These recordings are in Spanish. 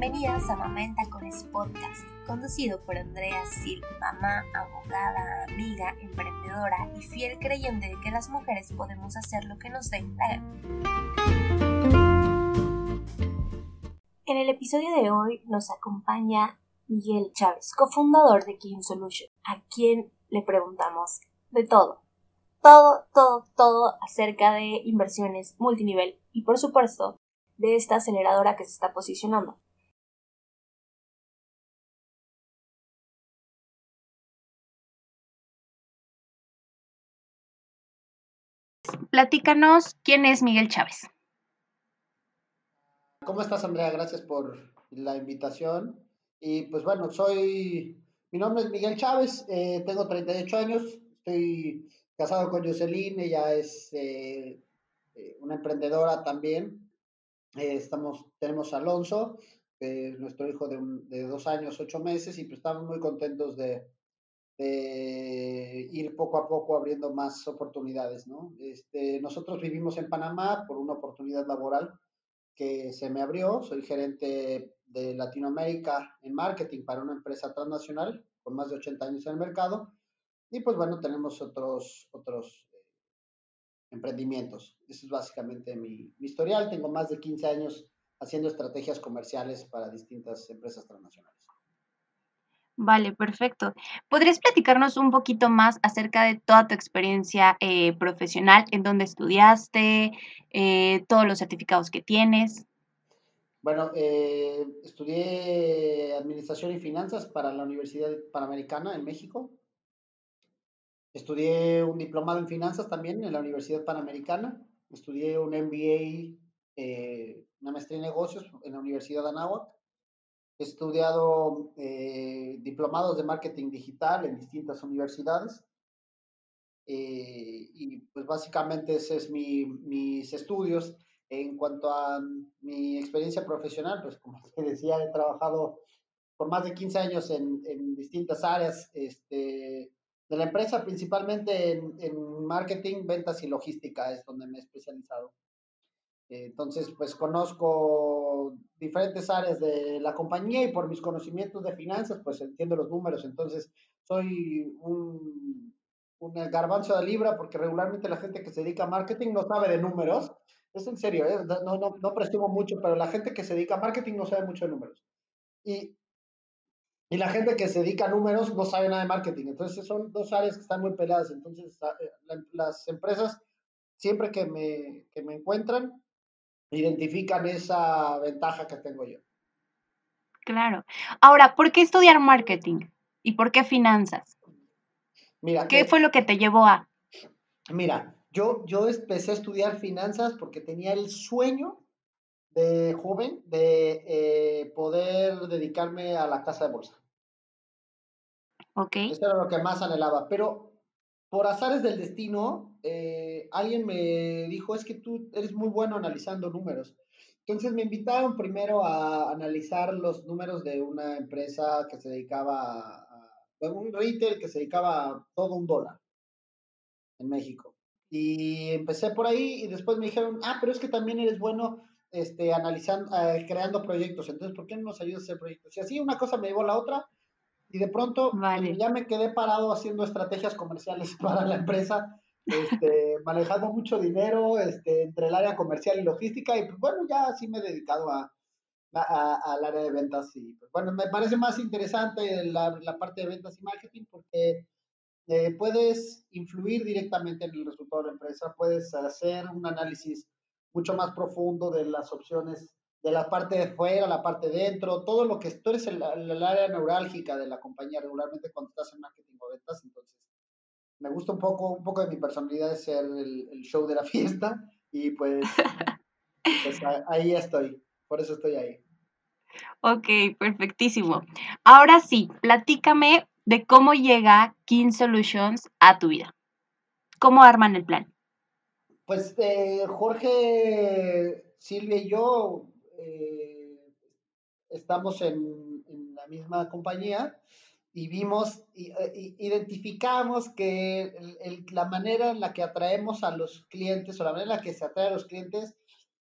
Bienvenidas a Mamá en Tacones Podcast, conducido por Andrea Sil, mamá, abogada, amiga, emprendedora y fiel creyente de que las mujeres podemos hacer lo que nos dé la gana. En el episodio de hoy nos acompaña Miguel Chávez, cofundador de King Solution, a quien le preguntamos de todo, todo, todo, todo acerca de inversiones multinivel y por supuesto de esta aceleradora que se está posicionando. Platícanos quién es Miguel Chávez. ¿Cómo estás, Andrea? Gracias por la invitación. Y pues bueno, soy, mi nombre es Miguel Chávez, eh, tengo 38 años, estoy casado con Jocelyn, ella es eh, eh, una emprendedora también. estamos, tenemos a Alonso, nuestro hijo de, dos años, ocho meses, y pues estamos muy contentos de, ir poco a poco abriendo más oportunidades, ¿no? Este, nosotros vivimos en Panamá por una oportunidad laboral que se me abrió. Soy gerente de Latinoamérica en marketing para una empresa transnacional con más de 80 años en el mercado. Y pues bueno, tenemos otros, otros eh, emprendimientos. Eso es básicamente mi, mi historial. Tengo más de 15 años haciendo estrategias comerciales para distintas empresas transnacionales. Vale, perfecto. ¿Podrías platicarnos un poquito más acerca de toda tu experiencia eh, profesional, en dónde estudiaste, eh, todos los certificados que tienes? Bueno, eh, estudié Administración y Finanzas para la Universidad Panamericana en México. Estudié un diplomado en Finanzas también en la Universidad Panamericana. Estudié un MBA, una maestría en negocios en la Universidad de Anáhuac He estudiado eh, diplomados de marketing digital en distintas universidades. Eh, y pues básicamente ese es mi, mis estudios. En cuanto a mi experiencia profesional, pues como te decía, he trabajado por más de 15 años en, en distintas áreas este, de la empresa, principalmente en, en marketing, ventas y logística, es donde me he especializado. Entonces, pues conozco diferentes áreas de la compañía y por mis conocimientos de finanzas, pues entiendo los números. Entonces, soy un, un garbanzo de libra porque regularmente la gente que se dedica a marketing no sabe de números. Es en serio, ¿eh? no, no, no presumo mucho, pero la gente que se dedica a marketing no sabe mucho de números. Y, y la gente que se dedica a números no sabe nada de marketing. Entonces, son dos áreas que están muy peladas. Entonces, eh, las empresas, siempre que me, que me encuentran, identifican esa ventaja que tengo yo. Claro. Ahora, ¿por qué estudiar marketing? ¿Y por qué finanzas? Mira, ¿qué fue lo que te llevó a? Mira, yo, yo empecé a estudiar finanzas porque tenía el sueño de joven de eh, poder dedicarme a la casa de bolsa. Ok. Eso era lo que más anhelaba. Pero por azares del destino, eh, alguien me dijo, es que tú eres muy bueno analizando números. Entonces me invitaron primero a analizar los números de una empresa que se dedicaba a, un retail que se dedicaba a todo un dólar en México. Y empecé por ahí y después me dijeron, ah, pero es que también eres bueno este, analizando, eh, creando proyectos. Entonces, ¿por qué no nos ayudas a hacer proyectos? Y así una cosa me llevó a la otra y de pronto ya me quedé parado haciendo estrategias comerciales para la empresa, este, manejando mucho dinero este, entre el área comercial y logística y pues bueno, ya sí me he dedicado a, al área de ventas y pues bueno, me parece más interesante la, la parte de ventas y marketing porque eh, puedes influir directamente en el resultado de la empresa, puedes hacer un análisis mucho más profundo de las opciones de la parte de fuera, la parte de dentro, todo lo que tú eres el, el, área neurálgica de la compañía regularmente cuando estás en marketing o ventas, entonces me gusta un poco, un poco de mi personalidad ser el, el show de la fiesta y pues, pues ahí estoy, por eso estoy ahí. Ok, perfectísimo. Ahora sí, platícame de cómo llega King Solutions a tu vida. ¿Cómo arman el plan? Pues eh, Jorge, Silvia y yo eh, estamos en, la misma compañía y vimos, y, eh, identificamos que la manera en la que atraemos a los clientes o la manera en la que se atrae a los clientes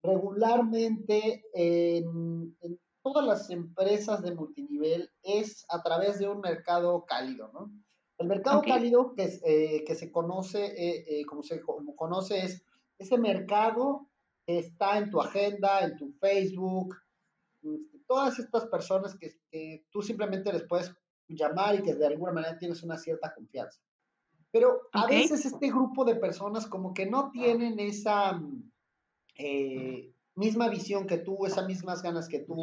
regularmente en, todas las empresas de multinivel es a través de un mercado cálido, ¿no? El mercado cálido que, eh, que se conoce, eh, eh, como se como conoce, es ese mercado que está en tu agenda, en tu Facebook, este, todas estas personas que, que tú simplemente les puedes llamar y que de alguna manera tienes una cierta confianza. Pero a veces este grupo de personas como que no tienen esa eh, misma visión que tú, esas mismas ganas que tú,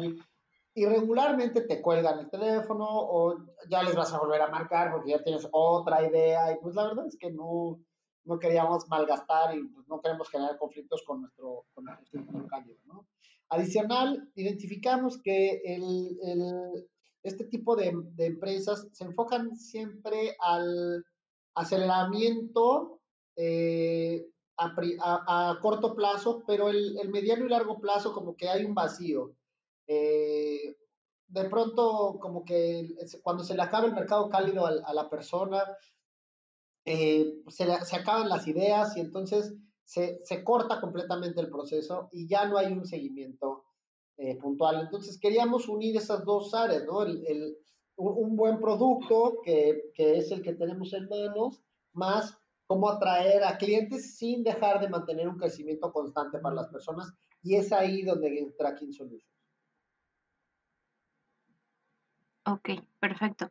y regularmente te cuelgan el teléfono o ya les vas a volver a marcar porque ya tienes otra idea y pues la verdad es que no, no queríamos malgastar y pues no queremos generar conflictos con nuestro, con nuestro ¿no? Adicional, identificamos que el, el, este tipo de, empresas se enfocan siempre al aceleramiento eh, a, corto plazo, pero el, mediano y largo plazo como que hay un vacío. Eh, de pronto como que cuando se le acaba el mercado cálido a, la persona, eh, se, se, acaban las ideas y entonces se, se, corta completamente el proceso y ya no hay un seguimiento eh, puntual. Entonces queríamos unir esas dos áreas, ¿no? El, el, un, buen producto que, que, es el que tenemos en manos, más cómo atraer a clientes sin dejar de mantener un crecimiento constante para las personas. Y es ahí donde entra King Solutions. Ok, perfecto.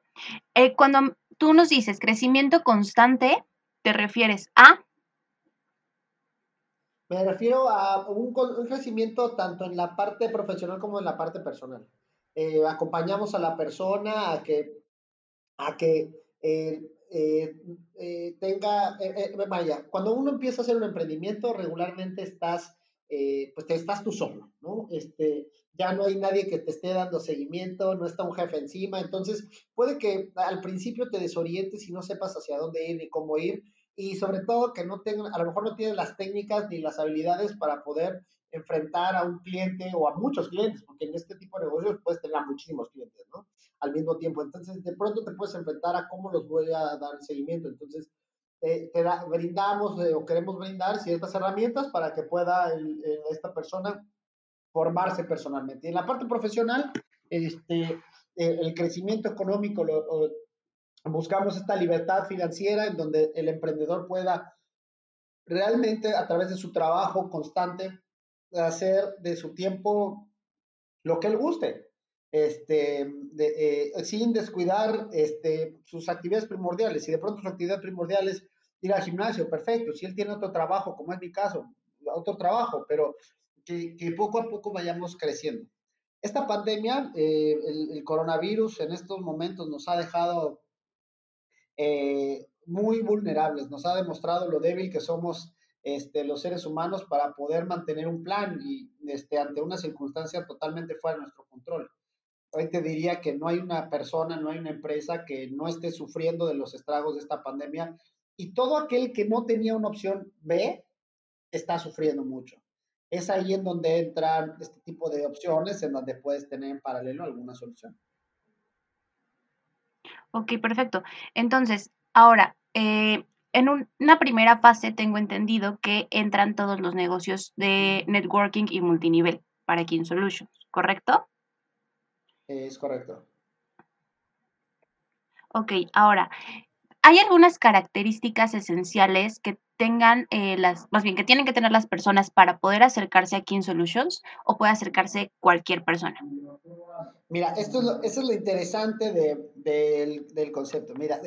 Eh, cuando tú nos dices crecimiento constante, ¿te refieres a? Me refiero a un, crecimiento tanto en la parte profesional como en la parte personal. Eh, acompañamos a la persona a que, a que eh, eh, tenga, vaya, cuando uno empieza a hacer un emprendimiento, regularmente estás, pues estás tú solo, ¿no? Este, ya no hay nadie que te esté dando seguimiento, no está un jefe encima, entonces puede que al principio te desorientes y no sepas hacia dónde ir ni cómo ir, y sobre todo que no tengan, a lo mejor no tienes las técnicas ni las habilidades para poder enfrentar a un cliente o a muchos clientes, porque en este tipo de negocios puedes tener a muchísimos clientes, ¿no? Al mismo tiempo. Entonces, de pronto te puedes enfrentar a cómo los voy a dar seguimiento. Entonces, eh, te brindamos eh, o queremos brindar ciertas herramientas para que pueda el, esta persona formarse personalmente. Y en la parte profesional, este, eh, el crecimiento económico, lo, buscamos esta libertad financiera en donde el emprendedor pueda realmente a través de su trabajo constante hacer de su tiempo lo que él guste, este, de, eh, sin descuidar este, sus actividades primordiales. Si de pronto su actividad primordial es ir al gimnasio, perfecto. Si él tiene otro trabajo, como es mi caso, otro trabajo, pero que, que poco a poco vayamos creciendo. Esta pandemia, eh, el, el, coronavirus en estos momentos nos ha dejado eh, muy vulnerables, nos ha demostrado lo débil que somos este, los seres humanos para poder mantener un plan y este, ante una circunstancia totalmente fuera de nuestro control. Hoy te diría que no hay una persona, no hay una empresa que no esté sufriendo de los estragos de esta pandemia y todo aquel que no tenía una opción B está sufriendo mucho. Es ahí en donde entran este tipo de opciones, en donde puedes tener en paralelo alguna solución. Ok, perfecto. Entonces, ahora, eh, en una primera fase tengo entendido que entran todos los negocios de networking y multinivel para King Solutions, ¿correcto? Es correcto. Ok, ahora, ¿hay algunas características esenciales que tengan eh, las, más bien que tienen que tener las personas para poder acercarse a King Solutions o puede acercarse cualquier persona? Mira, esto es lo, es lo interesante de, de, del, concepto. Mira,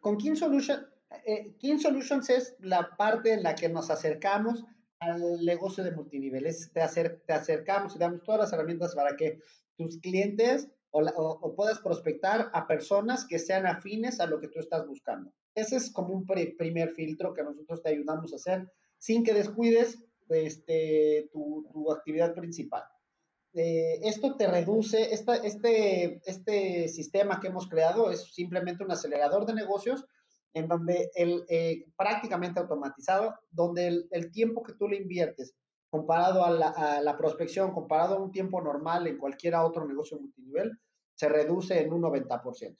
con King Solutions eh, King Solutions es la parte en la que nos acercamos al negocio de multiniveles. Te, acer te acercamos y damos todas las herramientas para que tus clientes o, o, puedas prospectar a personas que sean afines a lo que tú estás buscando. Ese es como un primer filtro que nosotros te ayudamos a hacer sin que descuides este, tu, tu actividad principal. Eh, esto te reduce, esta, este, este sistema que hemos creado es simplemente un acelerador de negocios en donde el eh, prácticamente automatizado, donde el, tiempo que tú le inviertes comparado a la, a la, prospección, comparado a un tiempo normal en cualquier otro negocio multinivel, se reduce en un 90%.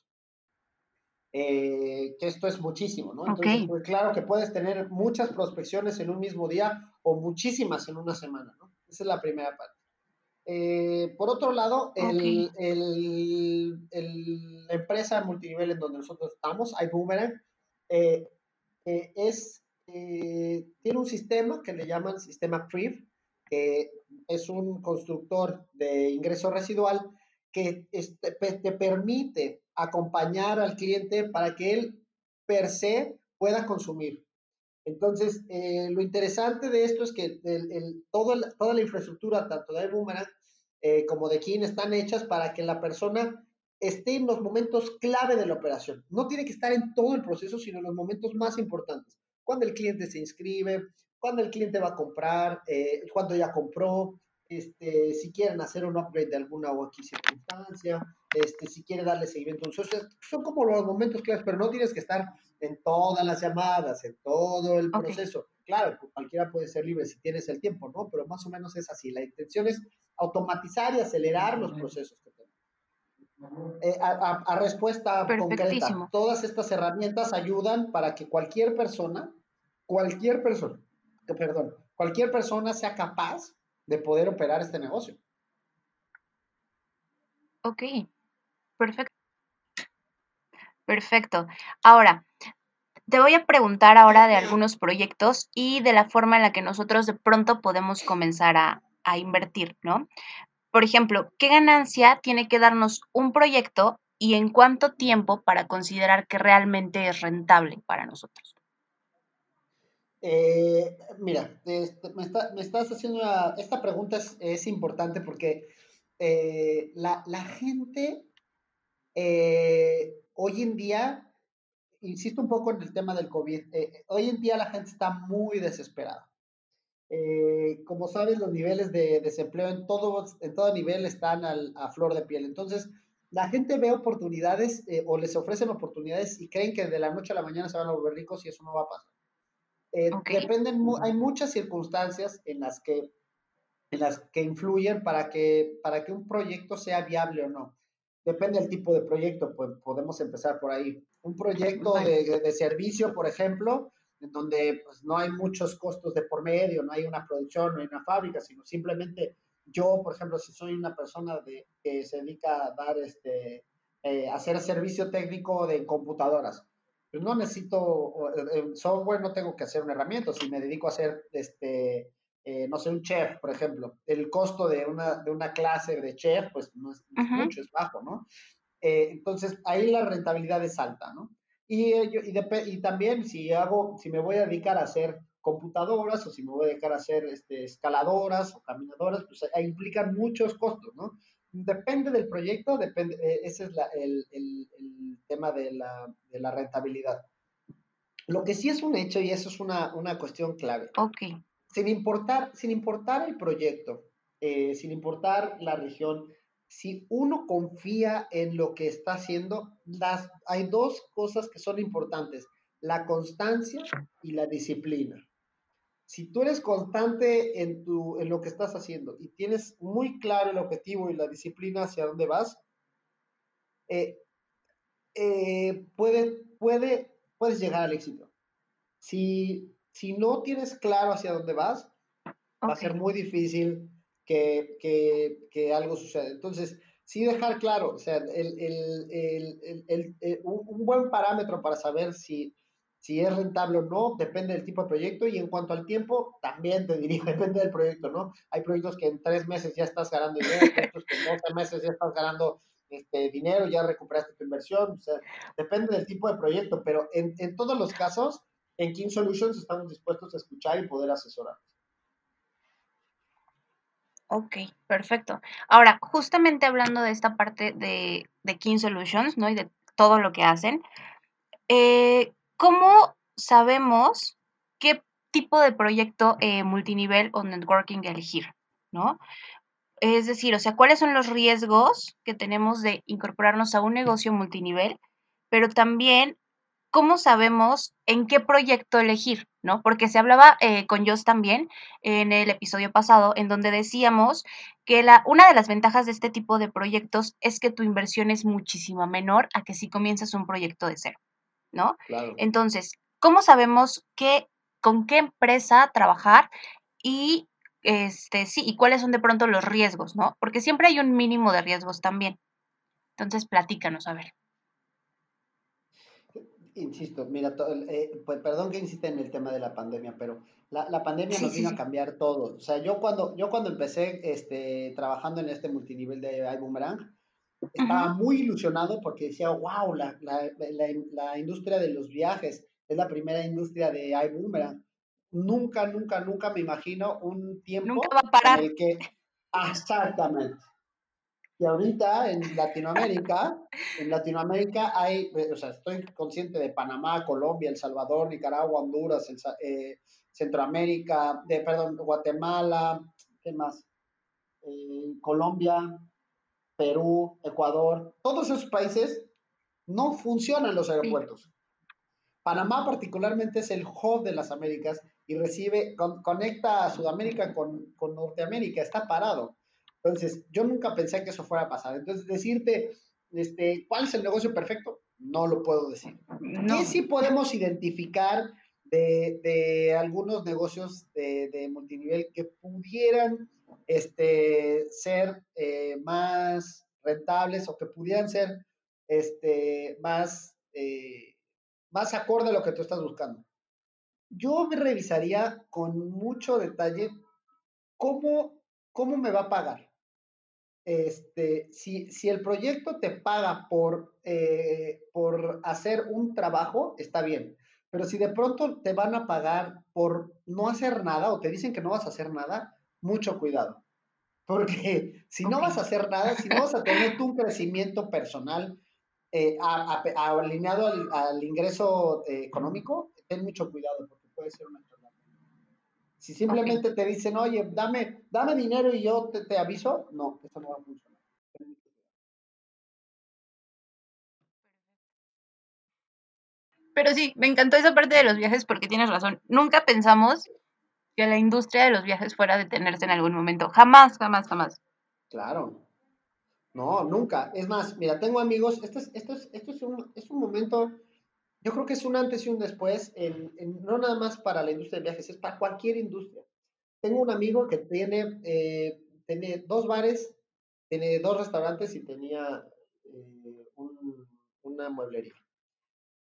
Eh, que esto es muchísimo, ¿no? Entonces, okay. pues, claro que puedes tener muchas prospecciones en un mismo día o muchísimas en una semana, ¿no? Esa es la primera parte. Eh, por otro lado, el, el, el, la empresa multinivel en donde nosotros estamos, iBoomerang, eh, eh, es, eh, tiene un sistema que le llaman sistema PRIV, que es un constructor de ingreso residual que este, te permite acompañar al cliente para que él per se pueda consumir. Entonces, eh, lo interesante de esto es que toda la infraestructura, tanto de Boomerang eh, como de Kin, están hechas para que la persona esté en los momentos clave de la operación. No tiene que estar en todo el proceso, sino en los momentos más importantes. Cuando el cliente se inscribe, cuando el cliente va a comprar, eh, cuando ya compró, este, si quieren hacer un upgrade de alguna o aquí circunstancia, este, si quiere darle seguimiento. son como los momentos claves, pero no tienes que estar en todas las llamadas, en todo el proceso. Claro, pues, cualquiera puede ser libre si tienes el tiempo, ¿no? Pero más o menos es así. La intención es automatizar y acelerar los procesos que tenemos. Eh, a, respuesta concreta, todas estas herramientas ayudan para que cualquier persona, cualquier persona, perdón, cualquier persona sea capaz de poder operar este negocio. Ok, perfecto. Perfecto. Ahora, te voy a preguntar ahora de algunos proyectos y de la forma en la que nosotros de pronto podemos comenzar a, a invertir, ¿no? Por ejemplo, ¿qué ganancia tiene que darnos un proyecto y en cuánto tiempo para considerar que realmente es rentable para nosotros? Eh, mira, este, me, estás haciendo una, esta pregunta es, importante porque eh, la, gente eh, hoy en día, insisto un poco en el tema del COVID, hoy en día la gente está muy desesperada. como sabes, los niveles de desempleo en todo, en todo nivel están a flor de piel. Entonces, la gente ve oportunidades o les ofrecen oportunidades y creen que de la noche a la mañana se van a volver ricos y eso no va a pasar. Eh, dependen, hay muchas circunstancias en las que, en las que influyen para que, para que un proyecto sea viable o no. Depende del tipo de proyecto, pues podemos empezar por ahí. Un proyecto de, de servicio, por ejemplo, en donde pues, no hay muchos costos de por medio, no hay una producción, no hay una fábrica, sino simplemente yo, por ejemplo, si soy una persona de, que se dedica a dar este, eh, hacer servicio técnico de computadoras, pues, no necesito software, no tengo que hacer una herramienta. Si me dedico a hacer, este, eh, no sé, un chef, por ejemplo, el costo de una, de una clase de chef, pues no es, mucho, es bajo, ¿no? Eh, entonces, ahí la rentabilidad es alta, ¿no? Y, y, y, también si hago, si me voy a dedicar a hacer computadoras o si me voy a dedicar a hacer este, escaladoras o caminadoras, pues ahí implican muchos costos, ¿no? Depende del proyecto, depende, eh, ese es el, tema de la, rentabilidad. Lo que sí es un hecho, y eso es una, cuestión clave. Ok. Sin importar, sin importar el proyecto, eh, sin importar la región, si uno confía en lo que está haciendo, las, hay dos cosas que son importantes, la constancia y la disciplina si tú eres constante en, tu, en lo que estás haciendo y tienes muy claro el objetivo y la disciplina hacia dónde vas, eh, eh, puede, puede, puedes llegar al éxito. Si, si no tienes claro hacia dónde vas, va a ser muy difícil que, que, que, algo suceda. Entonces, sí dejar claro, o sea, el, el, el, un buen parámetro para saber si si es rentable o no, depende del tipo de proyecto y en cuanto al tiempo, también te diría, depende del proyecto, ¿no? Hay proyectos que en tres meses ya estás ganando dinero, hay proyectos que en 12 meses ya estás ganando este, dinero, ya recuperaste tu inversión, o sea, depende del tipo de proyecto, pero en, en todos los casos, en King Solutions estamos dispuestos a escuchar y poder asesorar. Ok, perfecto. Ahora, justamente hablando de esta parte de, de King Solutions, ¿no? Y de todo lo que hacen, eh, ¿Cómo sabemos qué tipo de proyecto eh, multinivel o networking elegir? ¿No? Es decir, o sea, ¿cuáles son los riesgos que tenemos de incorporarnos a un negocio multinivel? Pero también, ¿cómo sabemos en qué proyecto elegir? ¿No? Porque se hablaba eh, con Joss también en el episodio pasado, en donde decíamos que la, una de las ventajas de este tipo de proyectos es que tu inversión es muchísimo menor a que si comienzas un proyecto de cero. ¿No? Entonces, ¿cómo sabemos qué, con qué empresa trabajar y este, sí, y cuáles son de pronto los riesgos, ¿no? Porque siempre hay un mínimo de riesgos también. Entonces, platícanos, a ver. Insisto, mira, eh, pues perdón que insiste en el tema de la pandemia, pero la, la pandemia nos vino a cambiar todo. O sea, yo cuando, yo cuando empecé este, trabajando en este multinivel de iBoomerang, estaba muy ilusionado porque decía, wow, la, la, la, industria de los viajes es la primera industria de iBoomerang. Nunca, nunca, nunca me imagino un tiempo en el que... Exactamente. Y ahorita en Latinoamérica, en Latinoamérica hay, eh, o sea, estoy consciente de Panamá, Colombia, El Salvador, Nicaragua, Honduras, eh, Centroamérica, de, perdón, Guatemala, ¿qué más? Eh, Colombia, Perú, Ecuador, todos esos países no funcionan los aeropuertos. Panamá particularmente es el hub de las Américas y recibe, conecta a Sudamérica con, con Norteamérica, está parado. Entonces, yo nunca pensé que eso fuera a pasar. Entonces, decirte, este, ¿cuál es el negocio perfecto? No lo puedo decir. ¿Qué sí podemos identificar de, de algunos negocios de, de, multinivel que pudieran este, ser eh, más rentables o que pudieran ser este, más, eh, más acorde a lo que tú estás buscando? Yo me revisaría con mucho detalle cómo, cómo me va a pagar este, si, si, el proyecto te paga por, eh, por hacer un trabajo, está bien. Pero si de pronto te van a pagar por no hacer nada o te dicen que no vas a hacer nada, mucho cuidado. Porque si no vas a hacer nada, si no vas a tener tu crecimiento personal eh, alineado al, ingreso eh, económico, ten mucho cuidado porque puede ser una si simplemente te dicen, oye, dame, dame dinero y yo te, aviso, no, eso no va a funcionar. Pero sí, me encantó esa parte de los viajes porque tienes razón. Nunca pensamos que la industria de los viajes fuera a detenerse en algún momento. Jamás, jamás, jamás. Claro. No, nunca. Es más, mira, tengo amigos, esto es, esto es, esto es, un, es un momento yo creo que es un antes y un después, no nada más para la industria de viajes, es para cualquier industria. Tengo un amigo que tiene, eh, tiene dos bares, tiene dos restaurantes y tenía eh, una mueblería.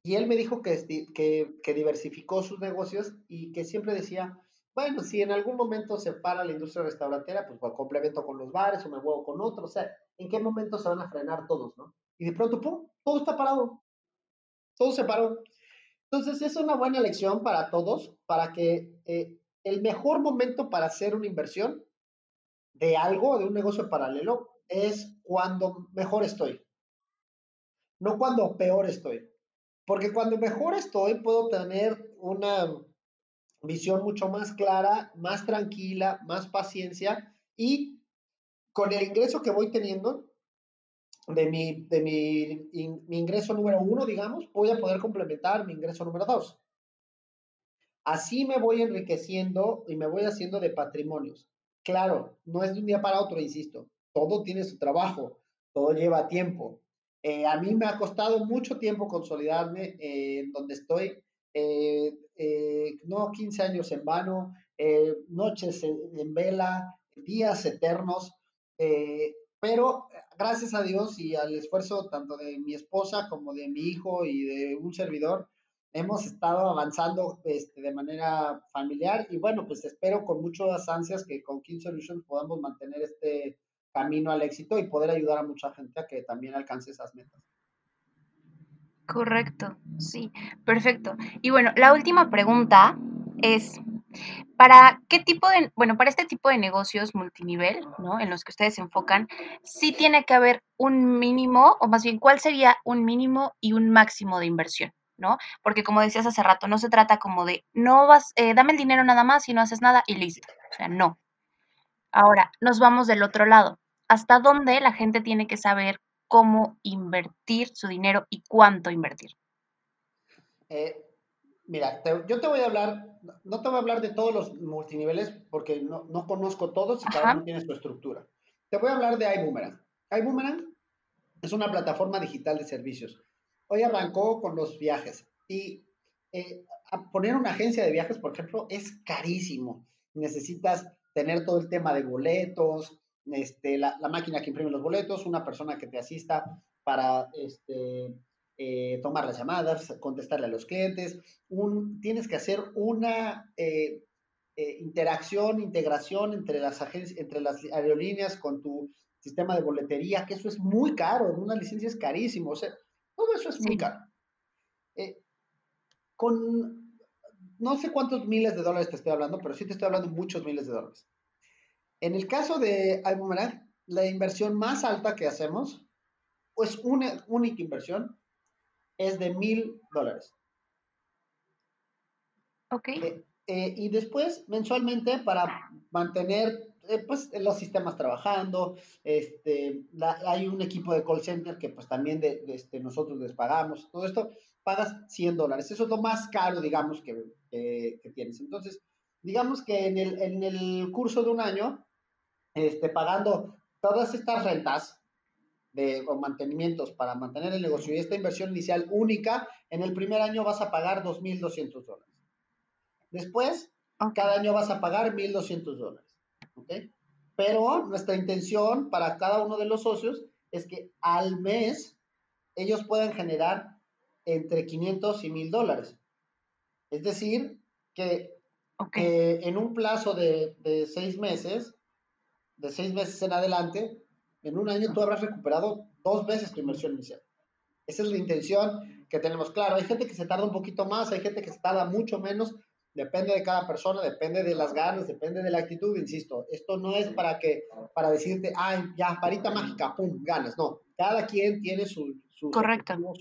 Y él me dijo que, que, diversificó sus negocios y que siempre decía, bueno, si en algún momento se para la industria restaurantera, pues, complemento con los bares o me muevo con otros. O sea, ¿en qué momento se van a frenar todos, no? Y de pronto, ¡pum!, todo está parado todo se paró. Entonces, es una buena lección para todos, para que eh, el mejor momento para hacer una inversión de algo, de un negocio paralelo, es cuando mejor estoy, no cuando peor estoy. Porque cuando mejor estoy, puedo tener una visión mucho más clara, más tranquila, más paciencia y con el ingreso que voy teniendo, de mi, de mi, ingreso número uno, digamos, voy a poder complementar mi ingreso número dos. Así me voy enriqueciendo y me voy haciendo de patrimonios. Claro, no es de un día para otro, insisto. Todo tiene su trabajo, todo lleva tiempo. Eh, a mí me ha costado mucho tiempo consolidarme en donde estoy. Eh, eh, no 15 años en vano, noches en, vela, días eternos, pero gracias a Dios y al esfuerzo tanto de mi esposa como de mi hijo y de un servidor, hemos estado avanzando este, de manera familiar y bueno, pues espero con muchas ansias que con King Solutions podamos mantener este camino al éxito y poder ayudar a mucha gente a que también alcance esas metas. Correcto, sí, perfecto. Y bueno, la última pregunta es, para qué tipo de, bueno, para este tipo de negocios multinivel, ¿no? En los que ustedes se enfocan, sí tiene que haber un mínimo, o más bien, ¿cuál sería un mínimo y un máximo de inversión? ¿no? Porque como decías hace rato, no se trata como de, no vas, eh, dame el dinero nada más y no haces nada y listo. O sea, no. Ahora, nos vamos del otro lado. ¿Hasta dónde la gente tiene que saber cómo invertir su dinero y cuánto invertir? Eh, Mira, yo te voy a hablar, no te voy a hablar de todos los multiniveles porque no, no conozco todos y cada uno tiene su estructura. Te voy a hablar de iBoomerang. iBoomerang es una plataforma digital de servicios. Hoy arrancó con los viajes y eh, poner una agencia de viajes, por ejemplo, es carísimo. Necesitas tener todo el tema de boletos, este, la, máquina que imprime los boletos, una persona que te asista para este, eh, tomar las llamadas, contestarle a los clientes. Un, tienes que hacer una eh, eh, interacción, integración entre las, agencias, entre las aerolíneas con tu sistema de boletería, que eso es muy caro, una licencia es carísimo, o sea, todo eso es muy caro. con no sé cuántos miles de dólares te estoy hablando, pero sí te estoy hablando muchos miles de dólares. En el caso de iBoomerang, la inversión más alta que hacemos, pues una única inversión, es de mil dólares. Ok. Eh, eh, y después, mensualmente, para mantener eh, pues, los sistemas trabajando, este, hay un equipo de call center que pues también de, este, nosotros les pagamos, todo esto, pagas 100 dólares. Eso es lo más caro, digamos, que, que tienes. Entonces, digamos que en el, en el curso de un año, este, pagando todas estas rentas de, o mantenimientos para mantener el negocio y esta inversión inicial única, en el primer año vas a pagar 2.200 dólares. Después, cada año vas a pagar 1.200 dólares. Pero nuestra intención para cada uno de los socios es que al mes ellos puedan generar entre 500 y 1.000 dólares. Es decir, que en un plazo de, de seis meses de seis meses en adelante, en un año tú habrás recuperado dos veces tu inversión inicial. Esa es la intención que tenemos. Claro, hay gente que se tarda un poquito más, hay gente que se tarda mucho menos, depende de cada persona, depende de las ganas, depende de la actitud, insisto. Esto no es para que, para decirte, ay, ya, parita mágica, pum, ganas. No, cada quien tiene su, sus,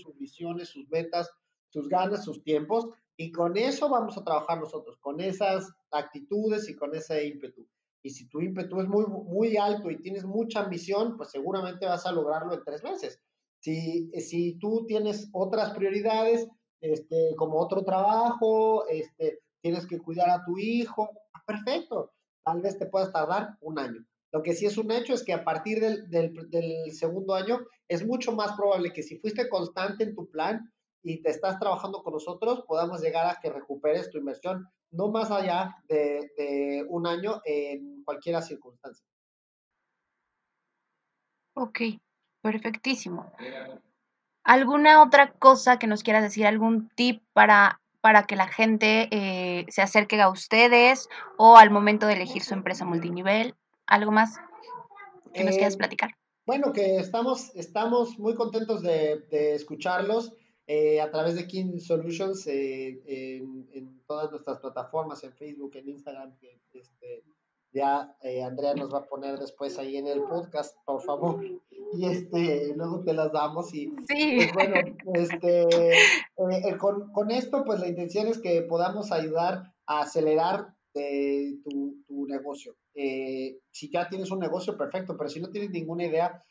sus visiones, sus metas, sus ganas, sus tiempos, y con eso vamos a trabajar nosotros, con esas actitudes y con ese ímpetu. Y si tu ímpetu es muy, muy alto y tienes mucha ambición, pues seguramente vas a lograrlo en tres meses. Si, si tú tienes otras prioridades, este, como otro trabajo, este, tienes que cuidar a tu hijo, ah, perfecto, tal vez te puedas tardar un año. Lo que sí es un hecho es que a partir del, del, del segundo año es mucho más probable que si fuiste constante en tu plan y te estás trabajando con nosotros, podamos llegar a que recuperes tu inversión no más allá de, un año en cualquier circunstancia. Ok, perfectísimo. ¿Alguna otra cosa que nos quieras decir? ¿Algún tip para, para que la gente eh, se acerque a ustedes o al momento de elegir su empresa multinivel? ¿Algo más que nos quieras eh, platicar? Bueno, que estamos, estamos muy contentos de, de escucharlos. Eh, a través de King Solutions eh, en, todas nuestras plataformas, en Facebook, en Instagram, que este, ya eh, Andrea nos va a poner después ahí en el podcast, por favor. Y este, luego te las damos y sí. pues, bueno, este, con, con, esto pues la intención es que podamos ayudar a acelerar tu, tu, negocio. si ya tienes un negocio, perfecto, pero si no tienes ninguna idea,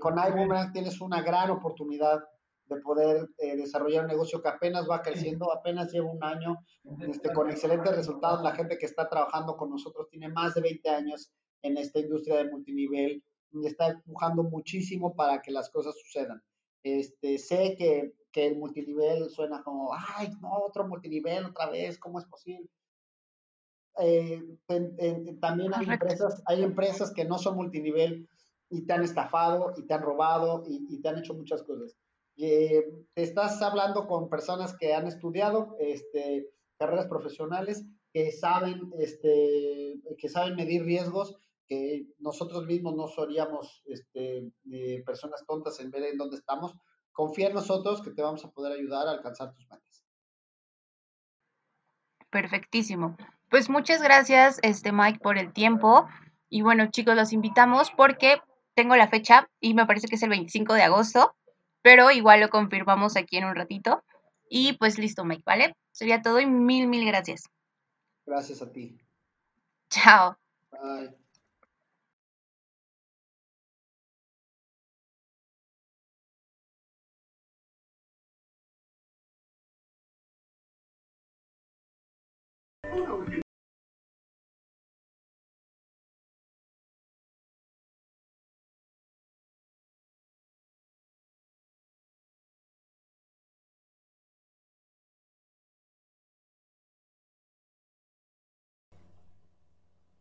con iBoomerang tienes una gran oportunidad de poder eh, desarrollar un negocio que apenas va creciendo, apenas lleva un año, este, con excelentes resultados. La gente que está trabajando con nosotros tiene más de 20 años en esta industria de multinivel y está empujando muchísimo para que las cosas sucedan. Este, sé que, que el multinivel suena como, ay, no, otro multinivel otra vez, ¿cómo es posible? Eh, también hay empresas, hay empresas que no son multinivel y te han estafado y te han robado y, y te han hecho muchas cosas estás hablando con personas que han estudiado este, carreras profesionales, que saben, este, que saben medir riesgos, que nosotros mismos no seríamos este, personas tontas en ver en dónde estamos. Confía en nosotros que te vamos a poder ayudar a alcanzar tus metas. Perfectísimo. Pues muchas gracias, este Mike, por el tiempo. Y bueno, chicos, los invitamos porque tengo la fecha y me parece que es el 25 de agosto pero igual lo confirmamos aquí en un ratito. Y pues listo, Mike, ¿vale? Sería todo y mil, mil gracias. Gracias a ti. Chao. Bye.